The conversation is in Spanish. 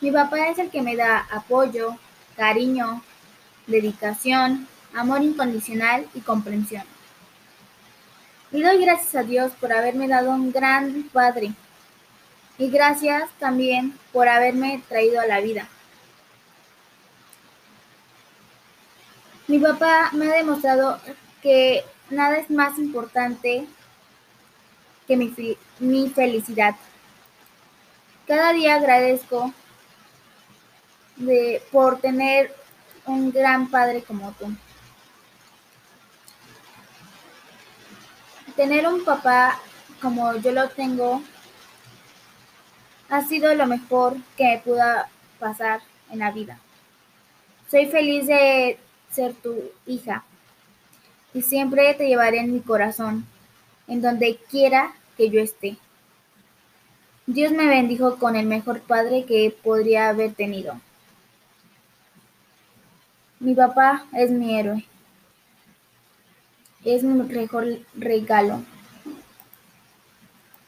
Mi papá es el que me da apoyo, cariño, dedicación, amor incondicional y comprensión. Y doy gracias a Dios por haberme dado un gran padre. Y gracias también por haberme traído a la vida. Mi papá me ha demostrado que nada es más importante que mi, mi felicidad. Cada día agradezco de, por tener un gran padre como tú. Tener un papá como yo lo tengo ha sido lo mejor que me pudo pasar en la vida. Soy feliz de ser tu hija y siempre te llevaré en mi corazón, en donde quiera que yo esté. Dios me bendijo con el mejor padre que podría haber tenido. Mi papá es mi héroe. Es mi mejor regalo.